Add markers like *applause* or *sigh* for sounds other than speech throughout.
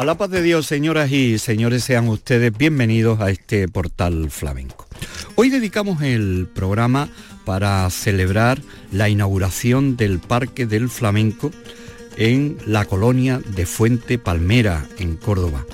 A la paz de Dios, señoras y señores, sean ustedes bienvenidos a este portal flamenco. Hoy dedicamos el programa para celebrar la inauguración del Parque del Flamenco en la colonia de Fuente Palmera, en Córdoba.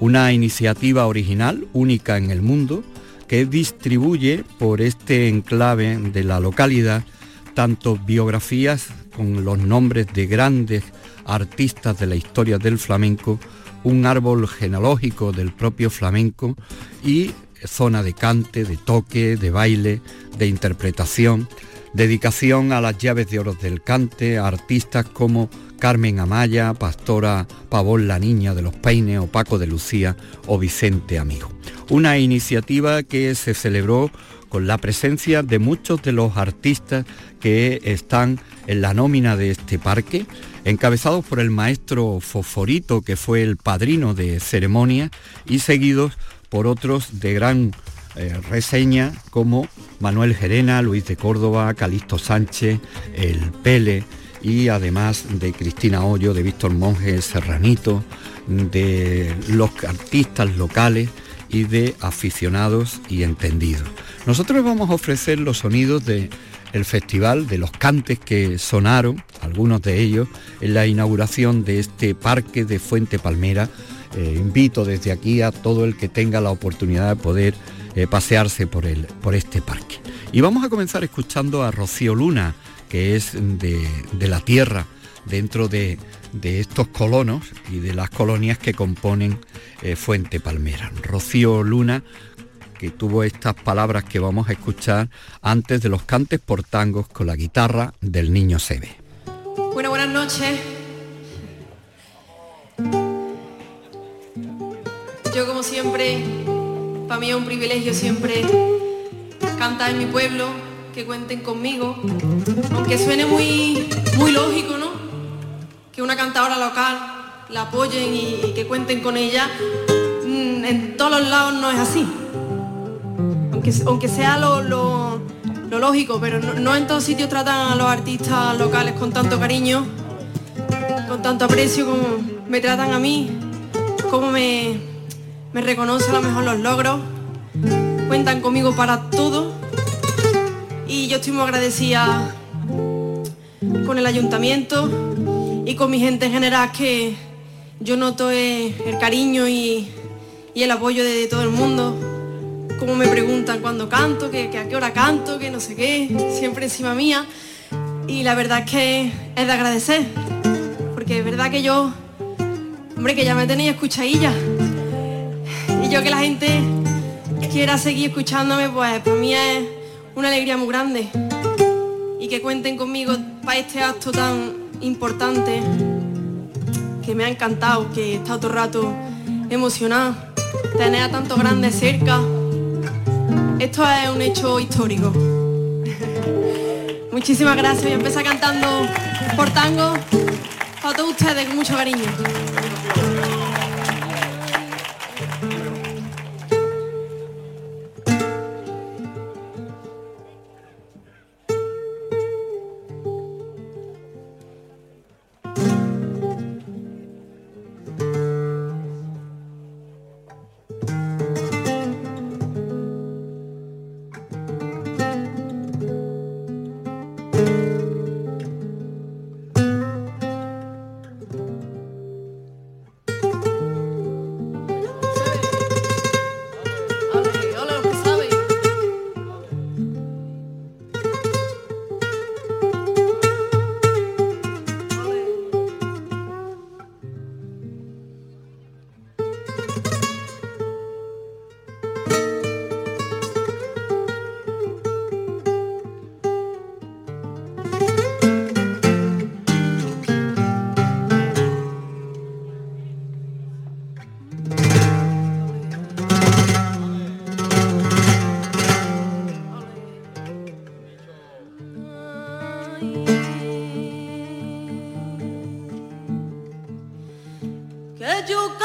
Una iniciativa original, única en el mundo, que distribuye por este enclave de la localidad tanto biografías con los nombres de grandes artistas de la historia del flamenco, un árbol genealógico del propio flamenco y zona de cante, de toque, de baile, de interpretación, dedicación a las llaves de oro del cante, artistas como Carmen Amaya, Pastora Pavón la Niña de los Peines o Paco de Lucía o Vicente Amigo. Una iniciativa que se celebró con la presencia de muchos de los artistas que están en la nómina de este parque, encabezados por el maestro Fosforito, que fue el padrino de ceremonia, y seguidos por otros de gran eh, reseña como Manuel Gerena, Luis de Córdoba, Calixto Sánchez, El Pele y además de Cristina Hoyo, de Víctor Monge Serranito, de los artistas locales y de aficionados y entendidos. Nosotros vamos a ofrecer los sonidos de el festival, de los cantes que sonaron, algunos de ellos, en la inauguración de este parque de Fuente Palmera. Eh, invito desde aquí a todo el que tenga la oportunidad de poder eh, pasearse por, el, por este parque. Y vamos a comenzar escuchando a Rocío Luna, que es de, la tierra, dentro de, estos colonos y de las colonias que componen eh, Fuente Palmera. Rocío Luna que tuvo estas palabras que vamos a escuchar antes de los cantes por tangos con la guitarra del niño Sebe. Bueno, buenas noches. Yo como siempre, para mí es un privilegio siempre cantar en mi pueblo, que cuenten conmigo, aunque suene muy, muy lógico, ¿no? Que una cantadora local la apoyen y, que cuenten con ella, mm, en todos los lados no es así aunque, sea lo, lógico, pero no, en todos sitios tratan a los artistas locales con tanto cariño, con tanto aprecio como me tratan a mí, como me, me reconocen a lo mejor los logros, cuentan conmigo para todo. Y yo estoy muy agradecida con el ayuntamiento y con mi gente en general que yo noto el cariño y, y el apoyo de todo el mundo como me preguntan cuando canto, que, a qué hora canto, que no sé qué, siempre encima mía. Y la verdad es que es de agradecer, porque es verdad que yo, hombre, que ya me tenéis escuchadilla. Y yo que la gente quiera seguir escuchándome, pues para mí es una alegría muy grande. Y que cuenten conmigo para este acto tan importante, que me ha encantado, que he estado todo el rato emocionada. Tener a tantos grandes cerca esto es un hecho histórico. Muchísimas gracias. Voy a empezar cantando por tango para todos ustedes con mucho cariño. Sejuk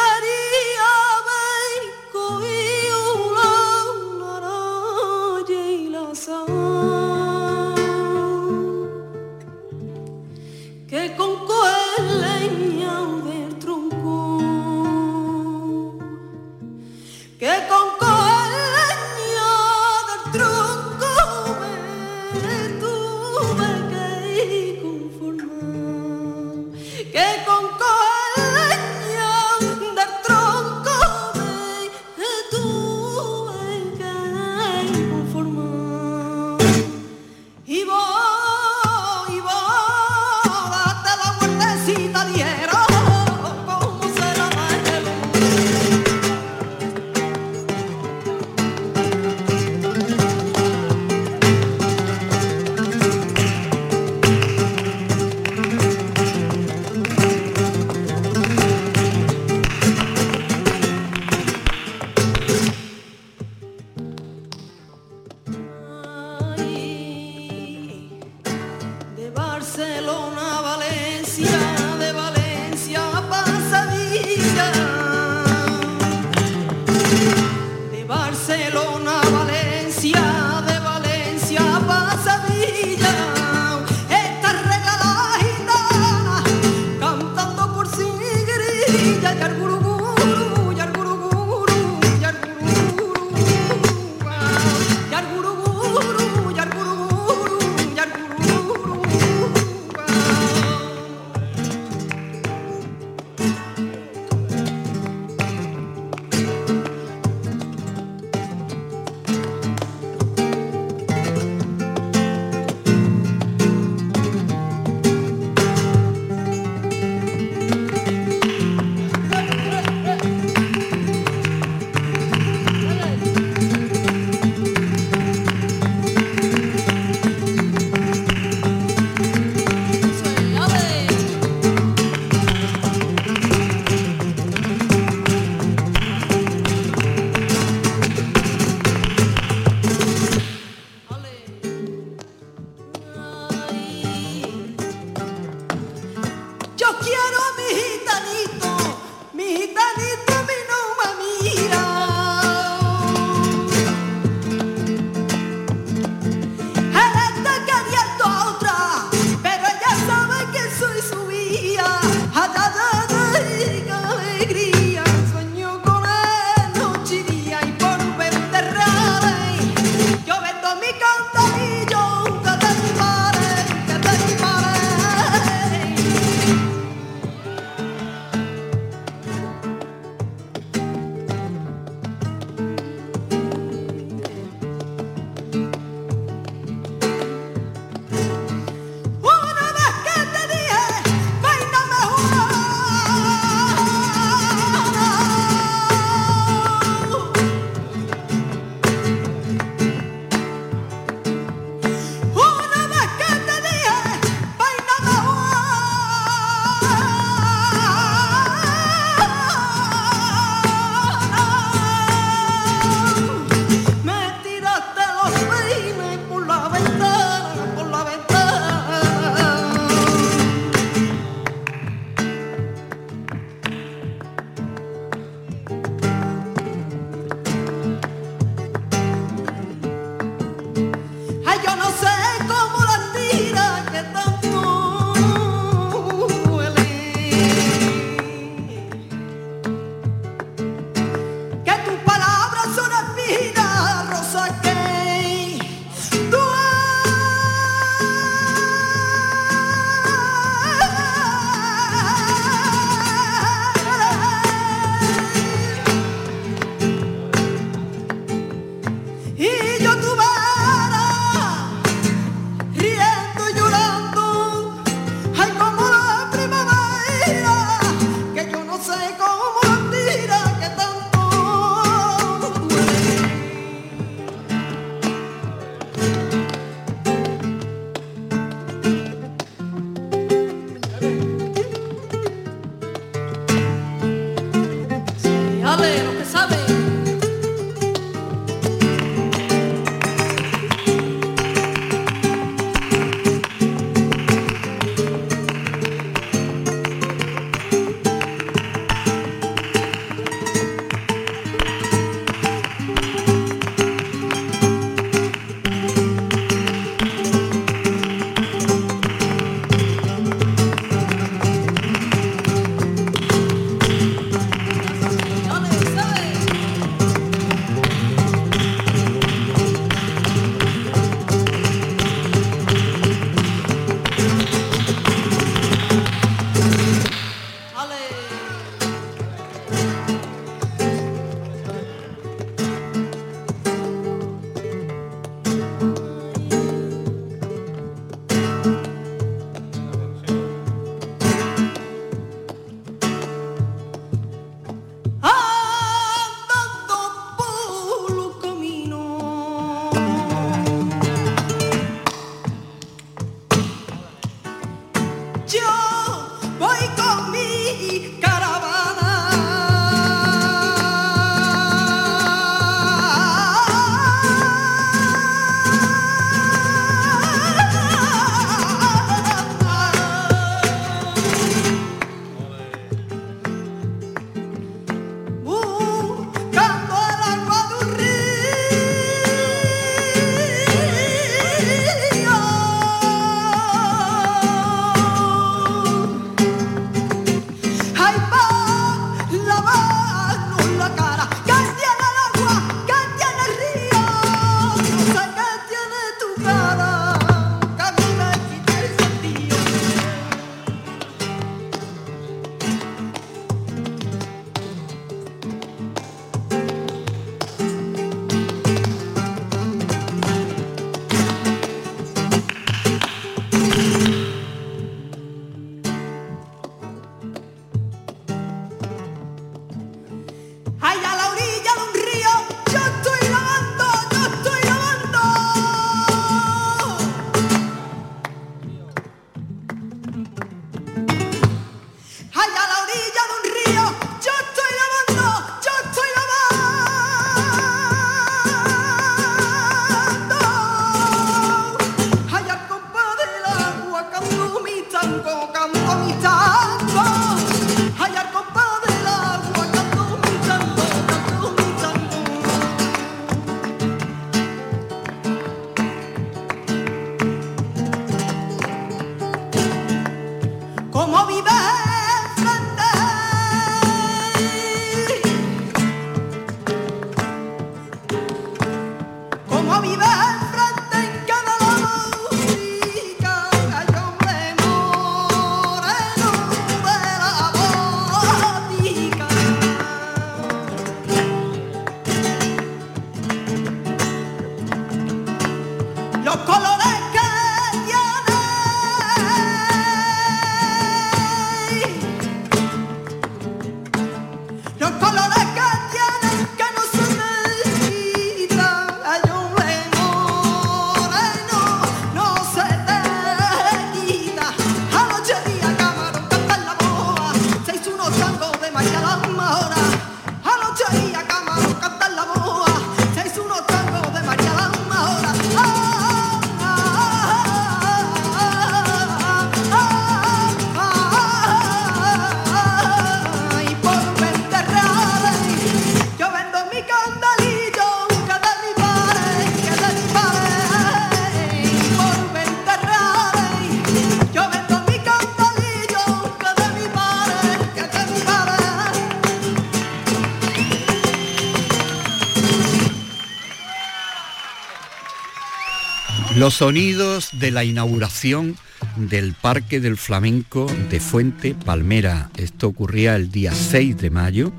Los sonidos de la inauguración del Parque del Flamenco de Fuente Palmera. Esto ocurría el día 6 de mayo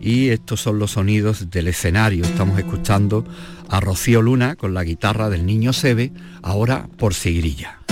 y estos son los sonidos del escenario. Estamos escuchando a Rocío Luna con la guitarra del niño Sebe, ahora por Sigrilla.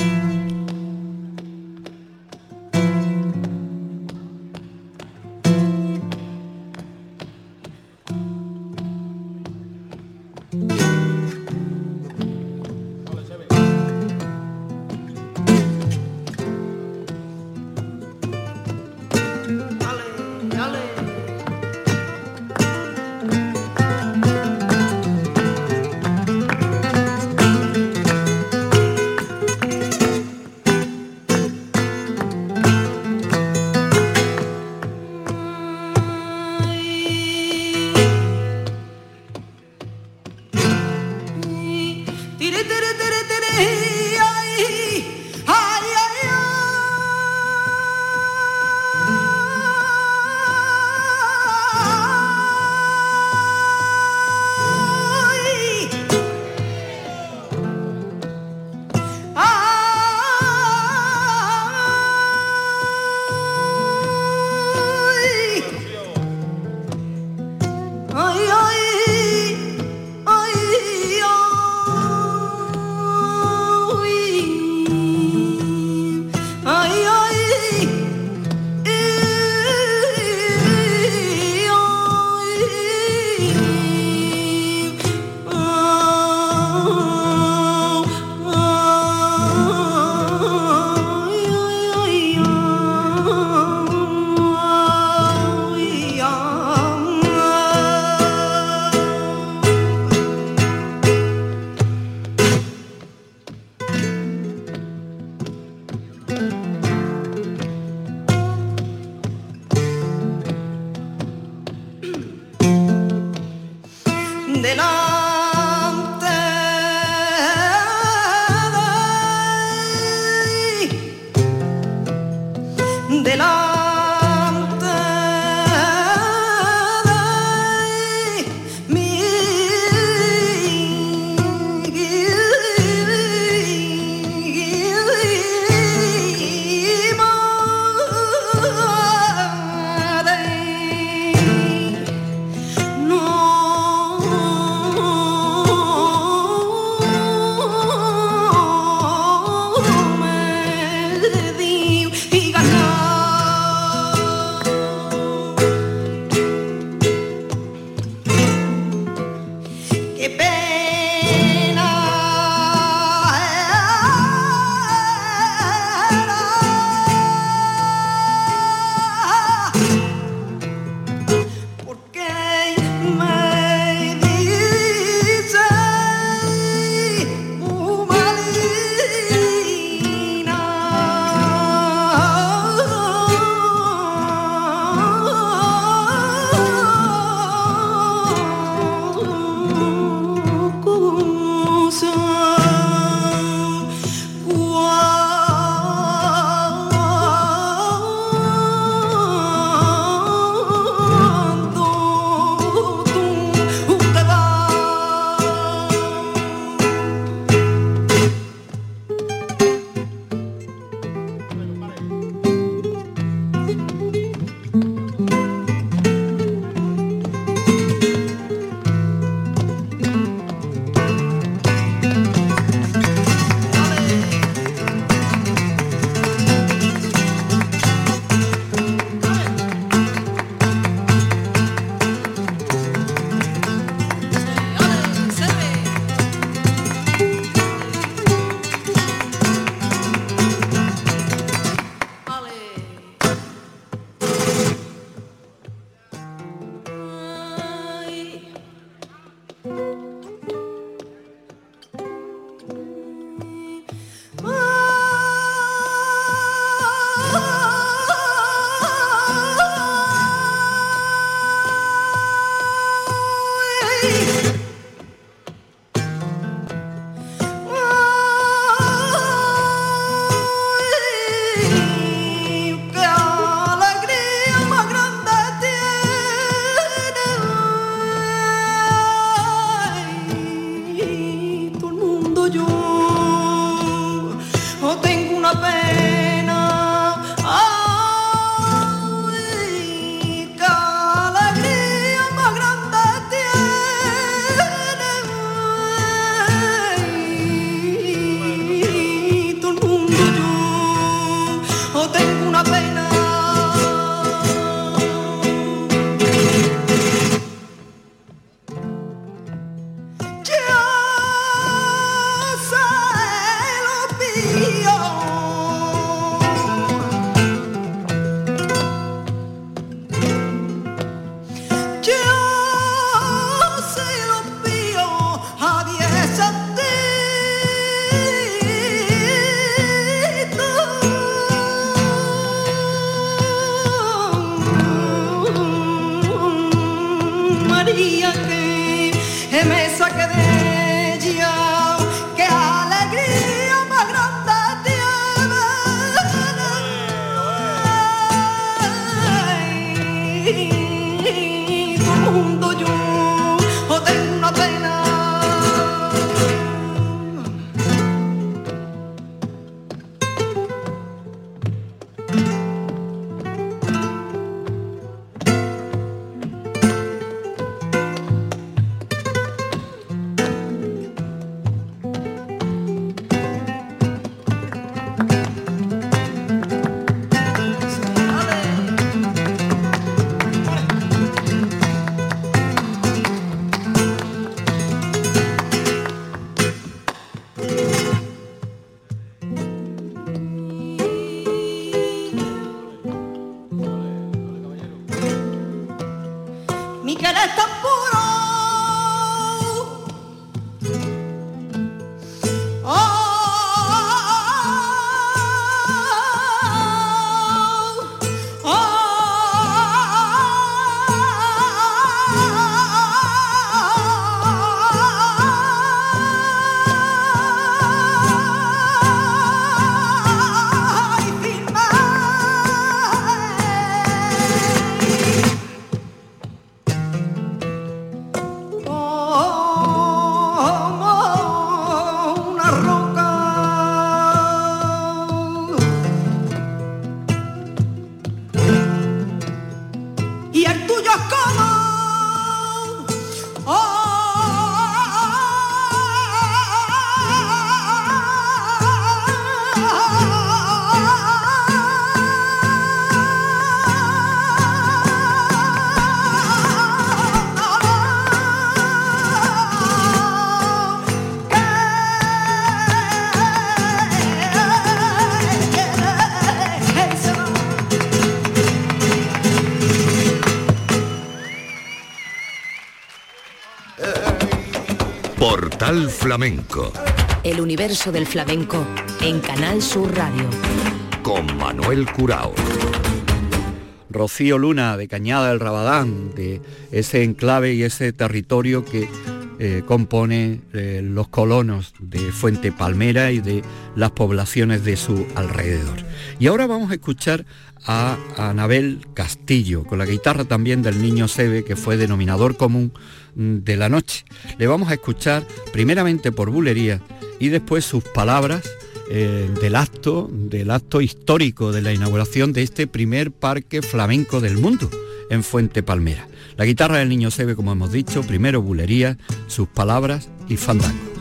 Flamenco. El universo del flamenco en Canal Sur Radio. Con Manuel Curao. Rocío Luna de Cañada del Rabadán, de ese enclave y ese territorio que eh, compone eh, los colonos de Fuente Palmera y de las poblaciones de su alrededor. Y ahora vamos a escuchar a Anabel Castillo, con la guitarra también del niño Sebe, que fue denominador común de la noche. Le vamos a escuchar primeramente por bulería y después sus palabras eh, del acto, del acto histórico de la inauguración de este primer parque flamenco del mundo en Fuente Palmera. La guitarra del niño Sebe, como hemos dicho, primero bulería, sus palabras y fandango.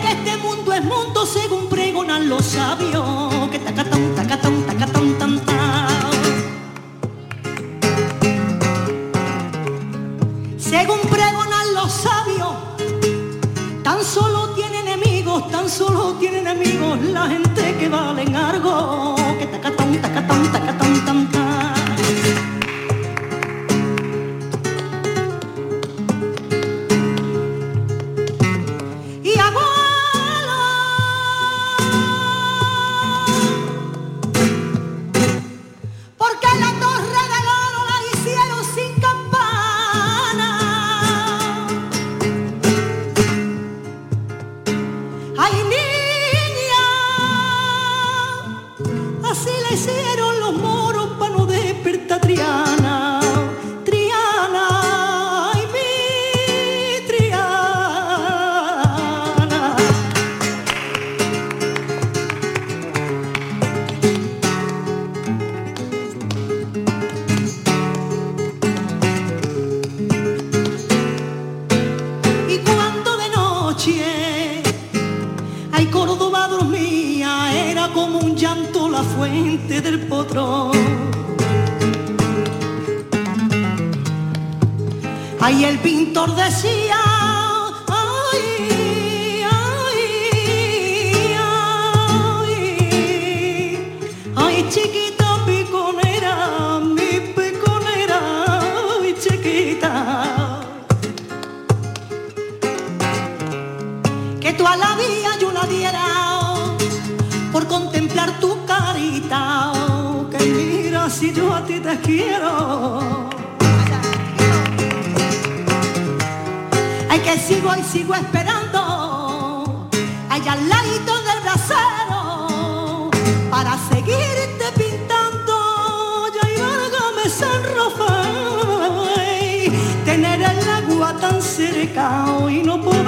que este mundo es mundo según pregonan los sabios. Que tacatón, tacatón, tacatón. si yo a ti te quiero. Ay, que sigo y sigo esperando, allá al ladito del brasero, para seguirte pintando, Yo ya me San Rafael, tener el agua tan cerca y no puedo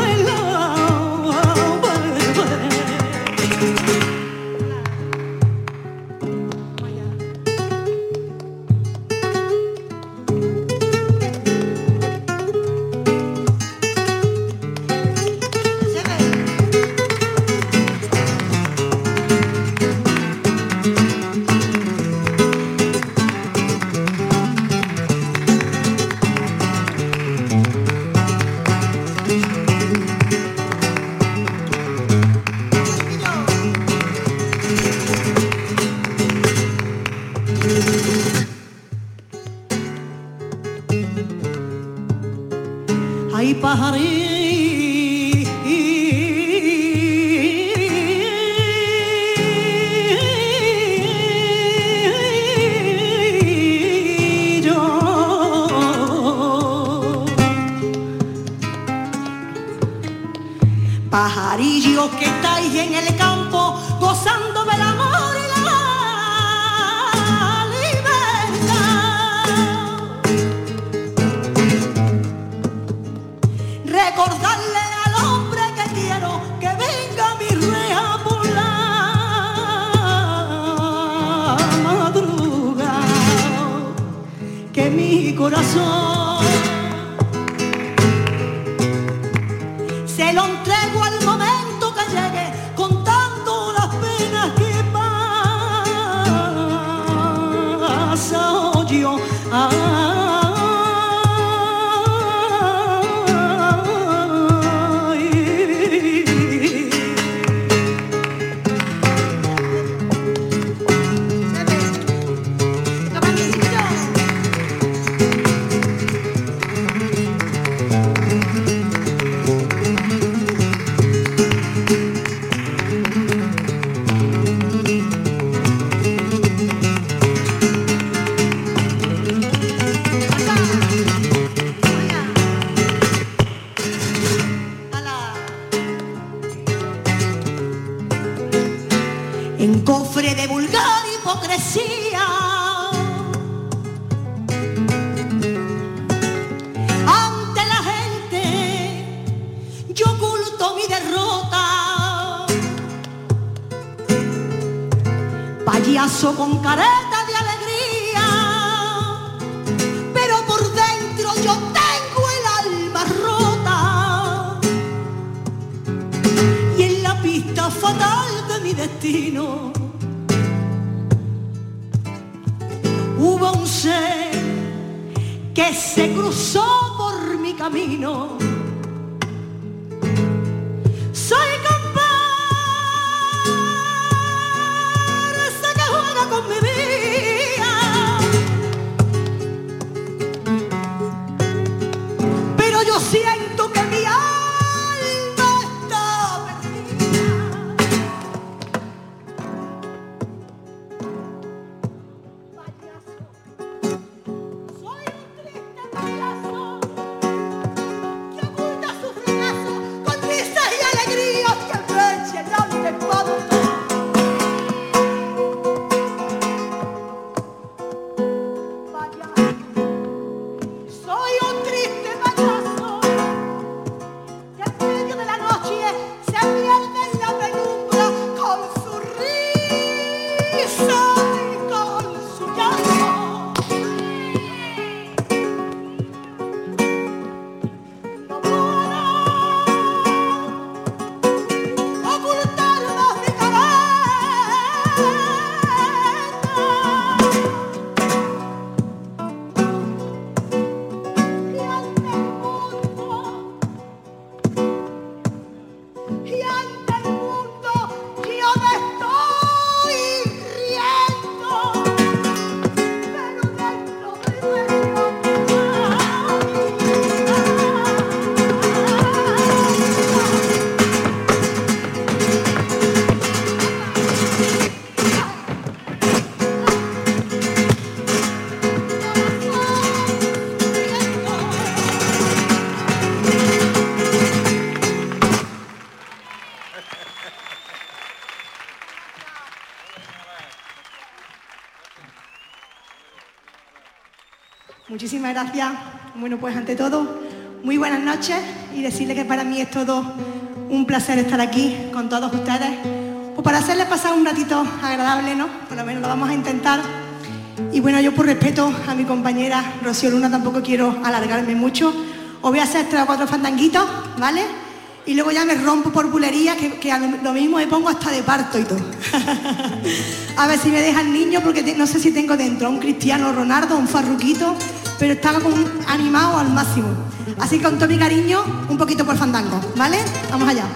que se cruzó por mi camino. Soy comparsa que juega con mi vida. Pero yo siento Muchísimas gracias. Bueno, pues ante todo, muy buenas noches y decirle que para mí es todo un placer estar aquí con todos ustedes. Pues para hacerles pasar un ratito agradable, ¿no? Por lo menos lo vamos a intentar. Y bueno, yo por respeto a mi compañera Rocío Luna tampoco quiero alargarme mucho. Os voy a hacer tres o cuatro fandanguitos, ¿vale? Y luego ya me rompo por bulería, que, que lo, mismo me pongo hasta de parto y todo. *laughs* a ver si me deja el niño, porque no sé si tengo dentro un Cristiano Ronaldo, un Farruquito, pero estaba como animado al máximo. Así que con todo mi cariño, un poquito por fandango, ¿vale? Vamos allá.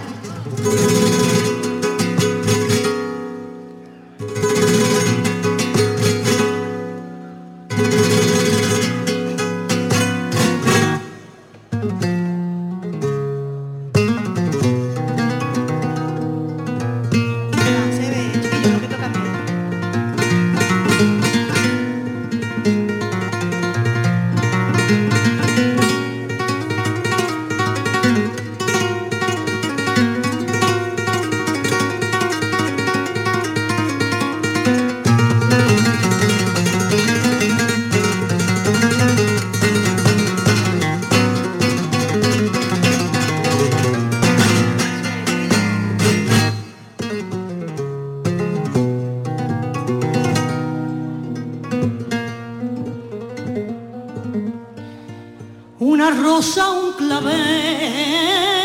una rosa, un clavel.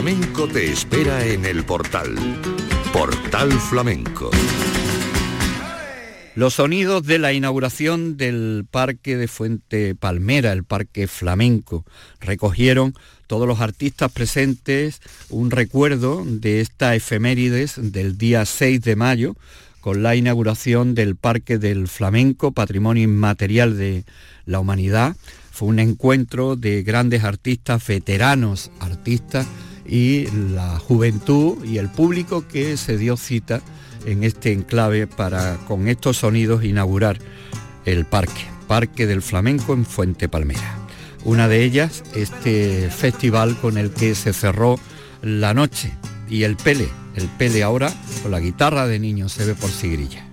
Flamenco te espera en el portal. Portal Flamenco. Los sonidos de la inauguración del Parque de Fuente Palmera, el Parque Flamenco, recogieron todos los artistas presentes un recuerdo de esta efemérides del día 6 de mayo, con la inauguración del Parque del Flamenco, Patrimonio Inmaterial de la Humanidad. Fue un encuentro de grandes artistas, veteranos artistas y la juventud y el público que se dio cita en este enclave para con estos sonidos inaugurar el parque, Parque del Flamenco en Fuente Palmera. Una de ellas, este festival con el que se cerró la noche y el Pele, el Pele ahora con la guitarra de niño se ve por Sigrilla.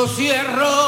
Yo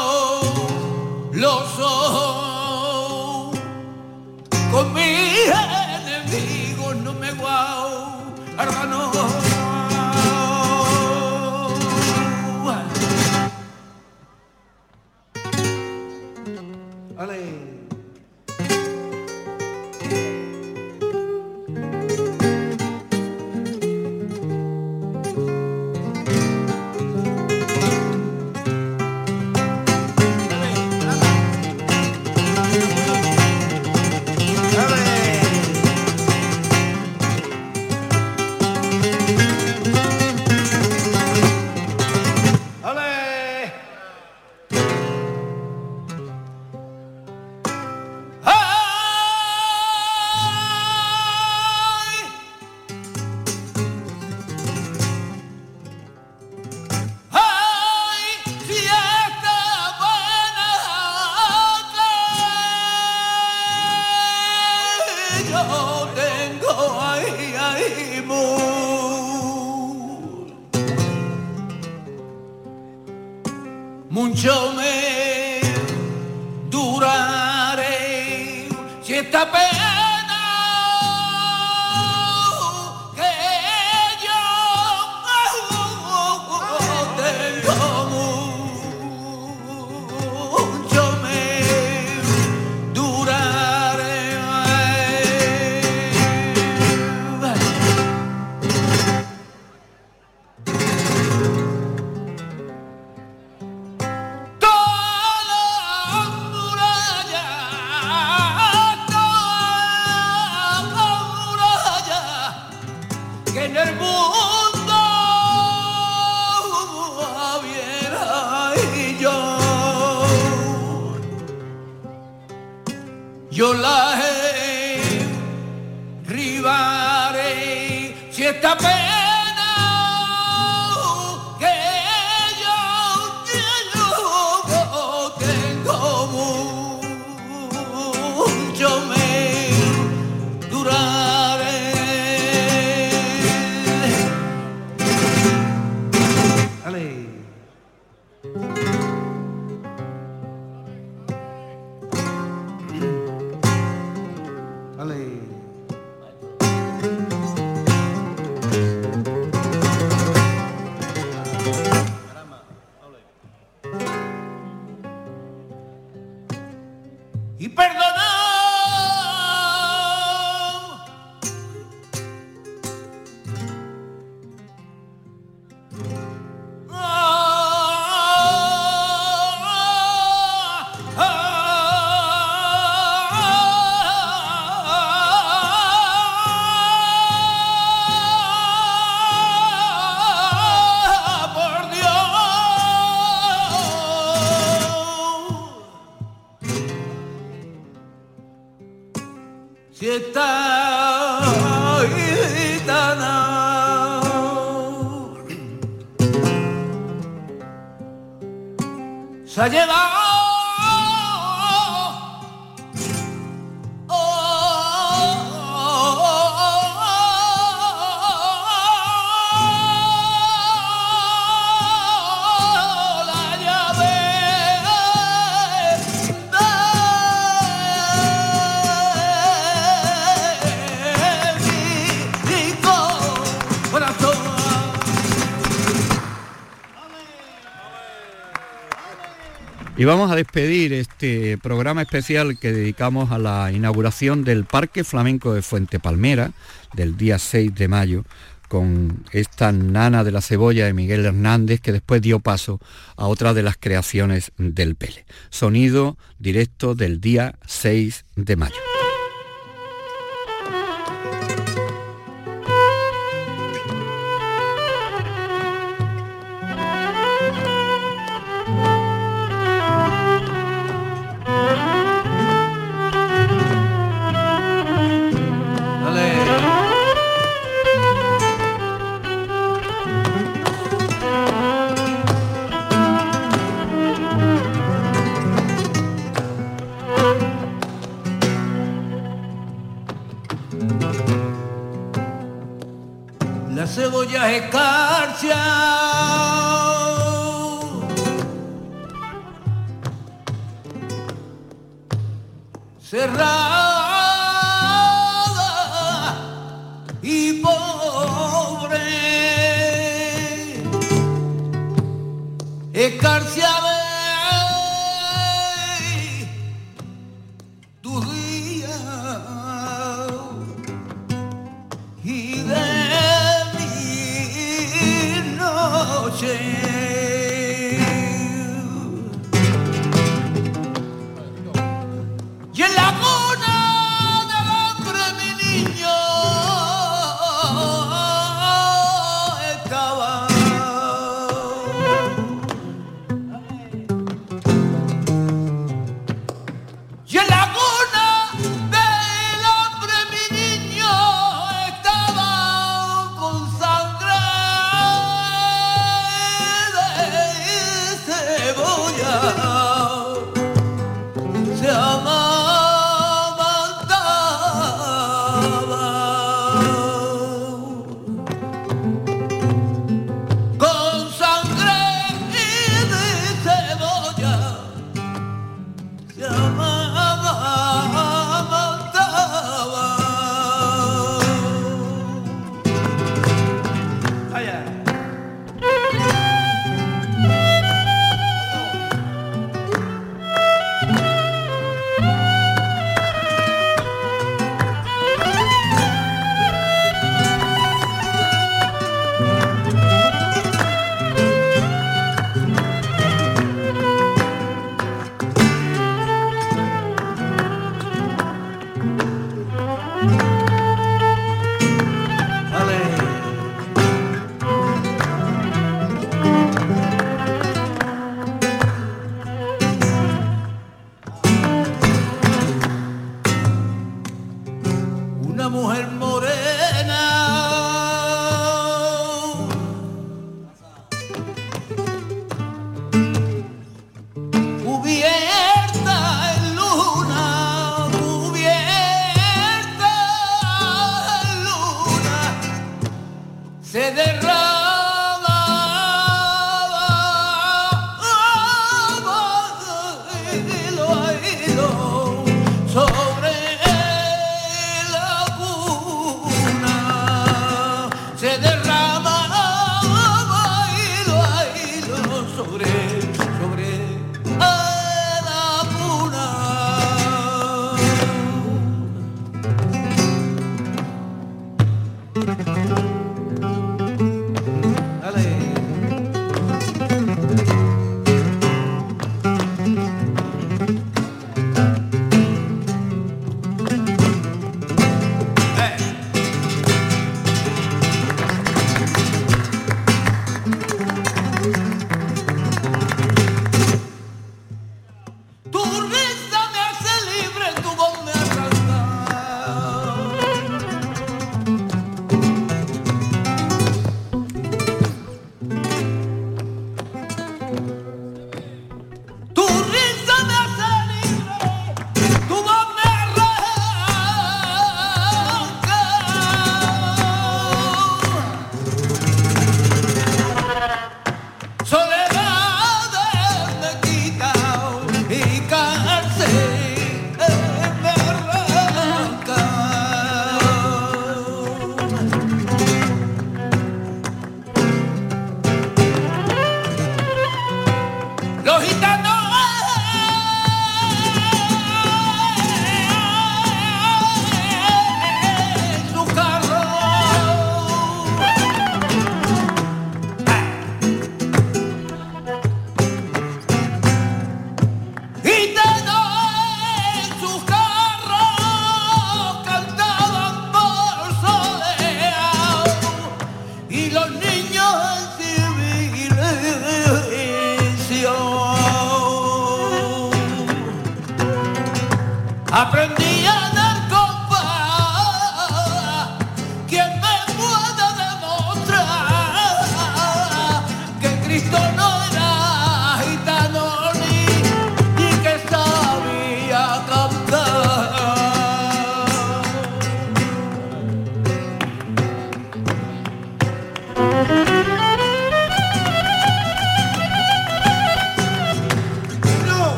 se ha llevado Y vamos a despedir este programa especial que dedicamos a la inauguración del Parque Flamenco de Fuente Palmera del día 6 de mayo con esta nana de la cebolla de Miguel Hernández que después dio paso a otra de las creaciones del Pele. Sonido directo del día 6 de mayo.